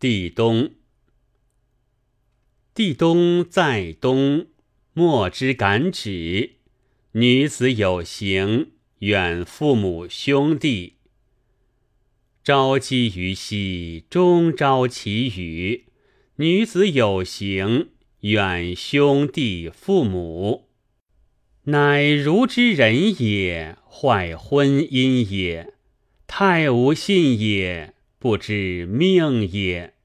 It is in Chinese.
地东，地东在东，莫之敢止。女子有行，远父母兄弟。朝积于夕，终朝其语。女子有行，远兄弟父母。乃如之人也，坏婚姻也。太无信也，不知命也。